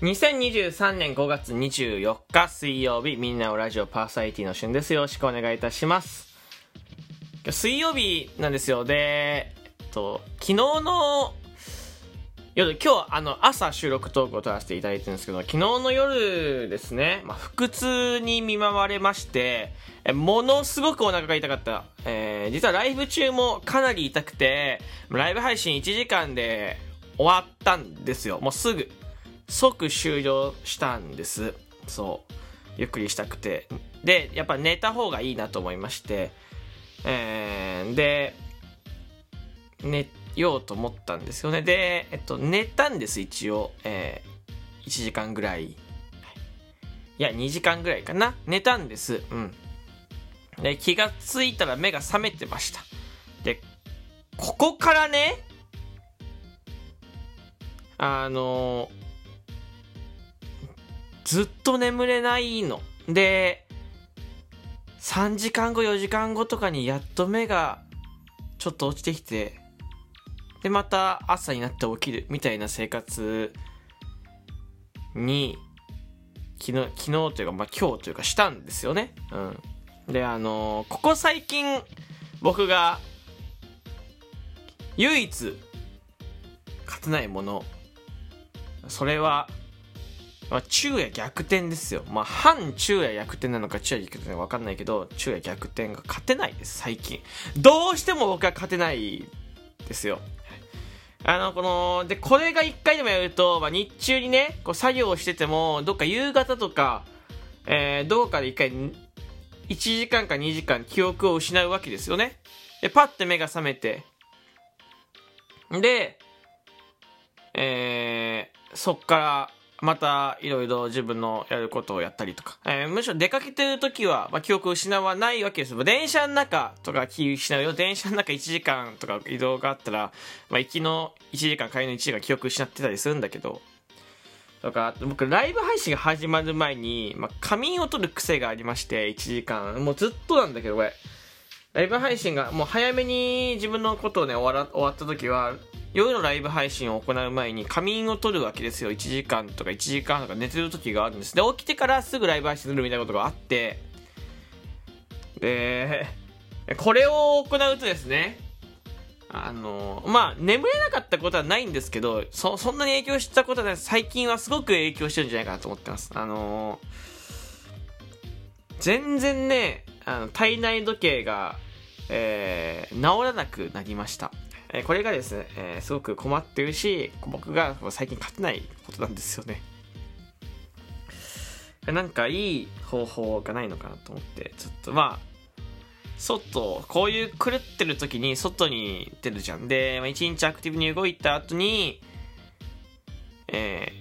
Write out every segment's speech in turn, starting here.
2023年5月24日水曜日みんなのラジオパーサイティの旬です。よろしくお願いいたします。水曜日なんですよ。で、えっと、昨日の夜、今日、あの、朝収録トークを撮らせていただいてるんですけど、昨日の夜ですね、まあ、腹痛に見舞われまして、えものすごくお腹が痛かった。えー、実はライブ中もかなり痛くて、ライブ配信1時間で終わったんですよ。もうすぐ、即終了したんです。そう。ゆっくりしたくて。で、やっぱ寝た方がいいなと思いまして、えー、で、寝ようと思ったんですよね。で、えっと、寝たんです、一応。えー、1時間ぐらい。いや、2時間ぐらいかな。寝たんです。うん。で、気がついたら目が覚めてました。で、ここからね、あのずっと眠れないの。で、3時間後、4時間後とかにやっと目がちょっと落ちてきて、で、また朝になって起きるみたいな生活に、昨日、昨日というか、まあ、今日というかしたんですよね。うん。で、あのー、ここ最近、僕が、唯一、勝てないもの、それは、まあ、昼夜逆転ですよ。まあ、反昼夜逆転なのか昼夜逆転なのか分かんないけど、昼夜逆転が勝てないです、最近。どうしても僕は勝てないですよ。あの、この、で、これが1回でもやると、まあ、日中にね、こう作業をしてても、どっか夕方とか、えー、どこかで1回、1時間か2時間記憶を失うわけですよね。で、パッて目が覚めて、で、えー、そっから、またいろいろ自分のやることをやったりとか、えー、むしろ出かけてる時は、まあ、記憶を失わないわけです。電車の中とか気失うよ。電車の中1時間とか移動があったら、まあ、行きの1時間帰りの1時間記憶失ってたりするんだけど。とか僕ライブ配信が始まる前に、まあ、仮眠を取る癖がありまして1時間。もうずっとなんだけどこれ。ライブ配信がもう早めに自分のことをね終わら終わった時は夜のライブ配信を行う前に仮眠を取るわけですよ。1時間とか1時間とか寝てる時があるんです。で起きてからすぐライブ配信するみたいなことがあって。でこれを行うとですねあのまあ眠れなかったことはないんですけどそそんなに影響したことはない。最近はすごく影響してるんじゃないかなと思ってます。あの全然ねあの体内時計が、えー、治らなくなりました。えこれがですね、え、すごく困ってるし、僕が最近勝てないことなんですよね。なんかいい方法がないのかなと思って、ちょっとまあ、外、こういう狂ってる時に外に出るじゃん。で、まあ、一日アクティブに動いた後に、え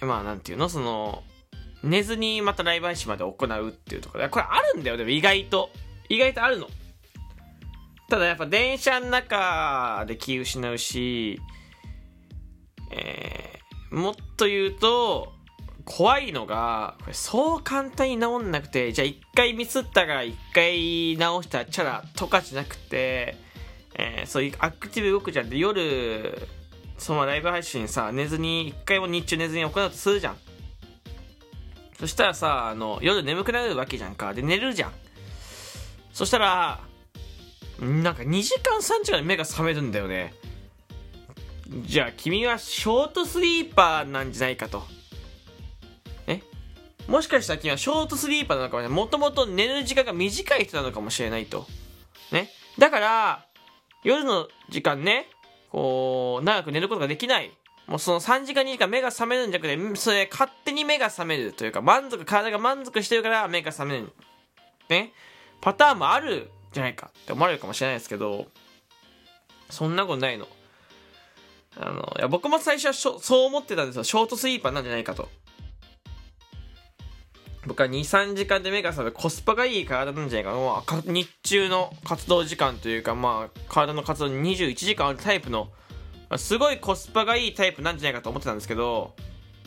ー、まあなんていうの、その、寝ずにまたライブ配信まで行うっていうところで、これあるんだよ、でも意外と。意外とあるの。ただやっぱ電車の中で気失うし、えー、もっと言うと、怖いのが、これそう簡単に治んなくて、じゃあ一回ミスったから一回直したらチャラとかじゃなくて、えー、そういうアクティブ動くじゃん。で、夜、そのライブ配信さ、寝ずに、一回も日中寝ずに行うとするじゃん。そしたらさ、あの、夜眠くなるわけじゃんか。で、寝るじゃん。そしたら、なんか2時間3時間で目が覚めるんだよね。じゃあ君はショートスリーパーなんじゃないかと。え？もしかしたら君はショートスリーパーなのかもしれない。もともと寝る時間が短い人なのかもしれないと。ね？だから、夜の時間ね、こう、長く寝ることができない。もうその3時間2時間目が覚めるんじゃなくて、それ勝手に目が覚めるというか、満足、体が満足してるから目が覚める。ね？パターンもあるじゃないかって思われるかもしれないですけど、そんなことないの。あの、いや僕も最初はそう思ってたんですよ。ショートスリーパーなんじゃないかと。僕は2、3時間で目が覚めコスパがいい体なんじゃないかな。まあ、日中の活動時間というか、まあ、体の活動に21時間あるタイプの、すごいコスパがいいタイプなんじゃないかと思ってたんですけど、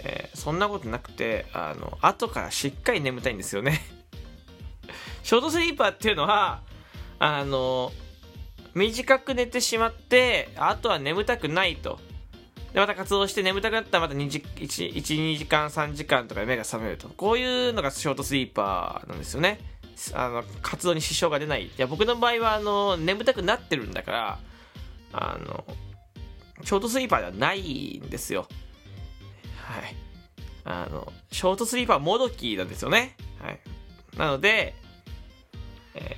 えー、そんなことなくて、あの、後からしっかり眠たいんですよね ショートスリーパーっていうのは、あの短く寝てしまってあとは眠たくないとで、また活動して眠たくなったらまた2時、1、1、2時間、3時間とかで目が覚めると。こういうのがショートスリーパーなんですよね。あの、活動に支障が出ない。いや、僕の場合は、あの、眠たくなってるんだから、あの、ショートスリーパーではないんですよ。はい。あの、ショートスリーパーもどきなんですよね。はい。なので、え、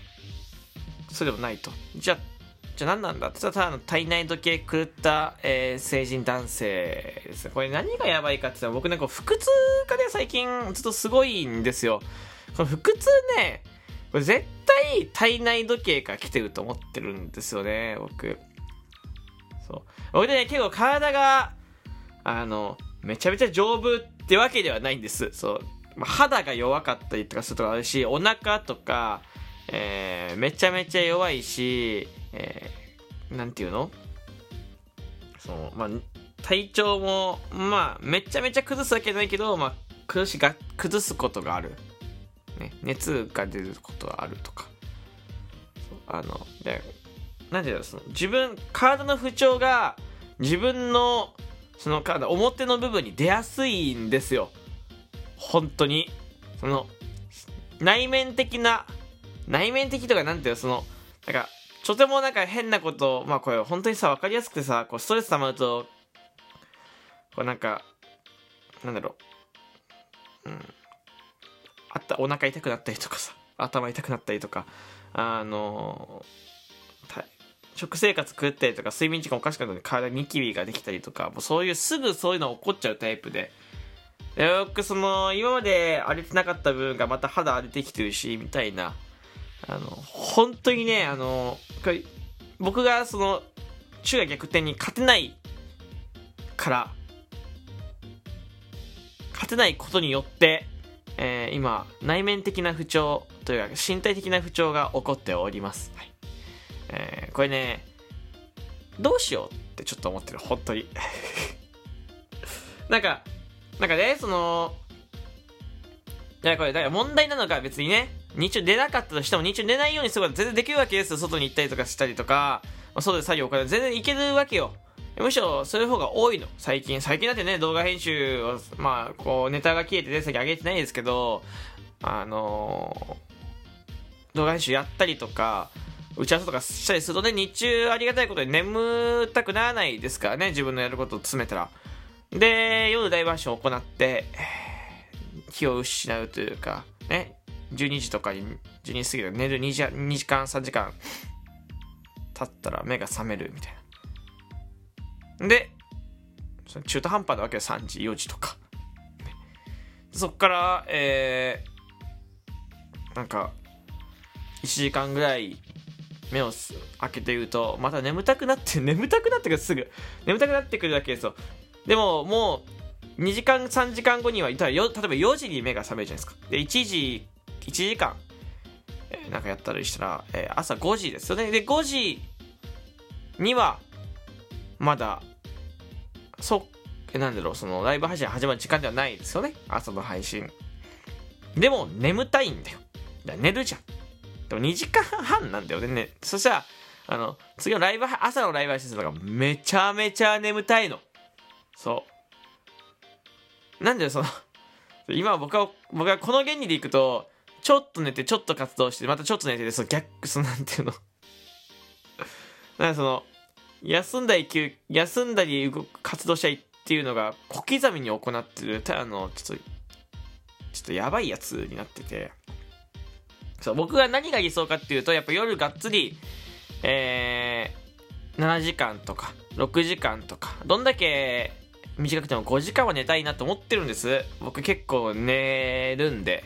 それでもないと。じゃあ、じゃあ何なんだって言ったら、ただ体内時計狂った、えー、成人男性です。これ何がやばいかって言ったら、僕ね、こう腹痛がね、最近ずっとすごいんですよ。この腹痛ね、これ絶対体内時計から来てると思ってるんですよね、僕。そう。僕ね、結構体が、あの、めちゃめちゃ丈夫ってわけではないんです。そう。まあ、肌が弱かったりとかするとかあるし、お腹とか、えー、めちゃめちゃ弱いし、えー、なんていうの？そう、まあ、体調も、まあ、めちゃめちゃ崩すわけじゃないけど、まあ、崩しが、崩すことがある。ね、熱が出ることがあるとか。あの、で、なんていうの、その、自分、体の不調が、自分の、その体、表の部分に出やすいんですよ。本当に。その、内面的な、内面的とかなんていうの、その、なんか、とてもなんか変なこと、まあこれ本当にさ、わかりやすくてさ、こうストレス溜まると、こうなんか、なんだろう、うん。あった、お腹痛くなったりとかさ、頭痛くなったりとか、あの食生活食ったりとか、睡眠時間おかしくなるのに体ニキビができたりとか、もうそういう、すぐそういうの起こっちゃうタイプで、よくその、今まで荒れてなかった部分がまた肌荒れてきてるし、みたいな。あの、本当にね、あの、僕がその、中夜逆転に勝てないから、勝てないことによって、えー、今、内面的な不調というか、身体的な不調が起こっております。はい、えー、これね、どうしようってちょっと思ってる、本当に。なんか、なんかね、その、いや、これ、だから問題なのか別にね、日中出なかったとしても日中出ないようにすれば全然できるわけですよ。外に行ったりとかしたりとか、まあ、外で作業から全然行けるわけよ。むしろそういう方が多いの？最近。最近だってね、動画編集を、まあ、こう、ネタが消えてね、先上げてないですけど、あのー、動画編集やったりとか、打ち合わせとかしたりするとね、日中ありがたいことに眠たくならないですからね、自分のやることを詰めたら。で、夜大バーションを行って、気を失うというか、ね、12時とかに、12時過ぎる寝る2時 ,2 時間、3時間経ったら目が覚めるみたいな。で、中途半端なわけで3時、4時とか。そっから、えー、なんか、1時間ぐらい目を開けて言うと、また眠たくなって、眠たくなってくるすぐ。眠たくなってくるわけですよ。でも、もう、2時間、3時間後にはいたら、例えば4時に目が覚めるじゃないですか。で、1時、1時間、えー、なんかやったりしたら、えー、朝5時ですよね。で、5時には、まだ、そ、え、なんだろう、その、ライブ配信始まる時間ではないですよね。朝の配信。でも、眠たいんだよ。だ寝るじゃん。でも2時間半なんだよね。そしたら、あの、次のライブ、朝のライブ配信するのがめちゃめちゃ眠たいの。そう。なんでその今僕は、僕はこの原理でいくと、ちょっと寝て、ちょっと活動して、またちょっと寝て、その逆、そのなんていうの なんかその、休んだり、休んだり動く、活動したりっていうのが小刻みに行ってる、たあの、ちょっと、ちょっとやばいやつになってて、そう、僕が何が理想かっていうと、やっぱ夜がっつり、えー、7時間とか、6時間とか、どんだけ短くても5時間は寝たいなと思ってるんです。僕結構寝るんで。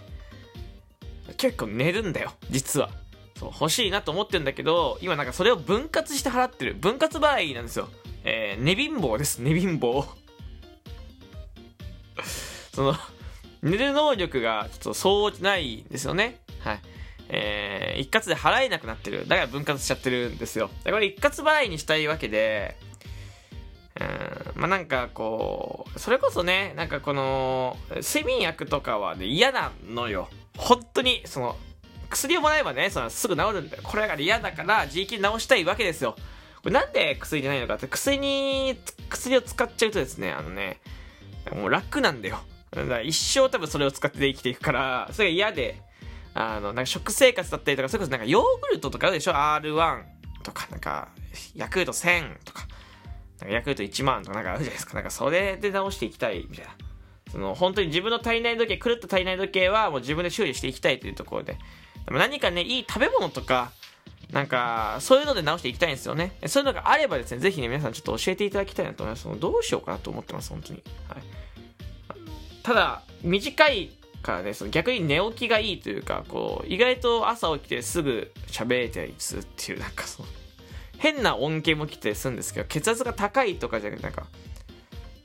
結構寝るんだよ、実は。そう、欲しいなと思ってるんだけど、今なんかそれを分割して払ってる。分割払いなんですよ。えー、寝貧乏です、寝貧乏。その、寝る能力がちょっとそうないんですよね。はい。えー、一括で払えなくなってる。だから分割しちゃってるんですよ。これ一括払いにしたいわけで、うん、まあなんかこう、それこそね、なんかこの、睡眠薬とかはね、嫌なのよ。本当に、その、薬をもらえばね、そのすぐ治るんだよ。これが嫌だから、自力で治したいわけですよ。これなんで薬じゃないのかって、薬に、薬を使っちゃうとですね、あのね、もう楽なんだよ。だから一生多分それを使って生きていくから、それが嫌で、あの、なんか食生活だったりとか、それこそなんかヨーグルトとかあるでしょ ?R1 とか、なんか、ヤクルト1000とか、なんかヤクルト1万とかなんかあるじゃないですか。なんかそれで直していきたいみたいな。その本当に自分の体内時計、狂った体内時計はもう自分で修理していきたいというところで。でも何かね、いい食べ物とか、なんか、そういうので直していきたいんですよね。そういうのがあればですね、ぜひね、皆さんちょっと教えていただきたいなと思います。どうしようかなと思ってます、本当に。はい。ただ、短いからね、その逆に寝起きがいいというか、こう、意外と朝起きてすぐ喋れたりするっていう、なんかその、変な恩恵も来てするんですけど、血圧が高いとかじゃなくて、なんか、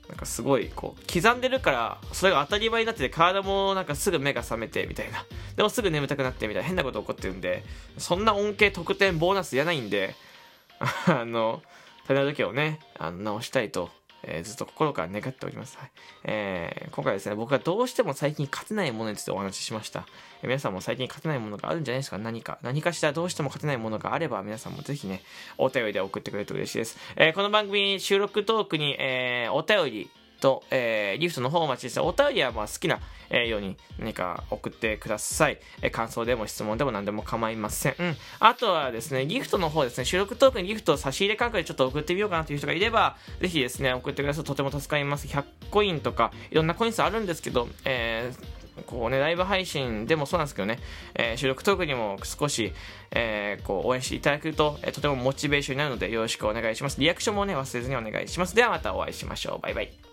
なんかすごいこう刻んでるからそれが当たり前になってて体もなんかすぐ目が覚めてみたいな。でもすぐ眠たくなってみたいな変なこと起こってるんでそんな恩恵得点ボーナスいらないんで あの体内時計をねあの直したいとえー、ずっと心から願っております。はいえー、今回ですね、僕がどうしても最近勝てないものについてお話ししました。えー、皆さんも最近勝てないものがあるんじゃないですか？何か。何かしらどうしても勝てないものがあれば、皆さんもぜひね、お便りで送ってくれると嬉しいです。えー、この番組収録トークに、えー、お便り、と、えー、ギフトの方お待ちして、お便りはまあ好きな、えー、ように何か送ってください。えー、感想でも質問でも何でも構いません。うん。あとはですね、ギフトの方ですね、収録トークにギフトを差し入れ感覚でちょっと送ってみようかなという人がいれば、ぜひですね、送ってくださるととても助かります。100コインとか、いろんなコイン数あるんですけど、えー、こうね、ライブ配信でもそうなんですけどね、えー、収録トークにも少し、えー、こう応援していただけると、えー、とてもモチベーションになるのでよろしくお願いします。リアクションもね、忘れずにお願いします。ではまたお会いしましょう。バイバイ。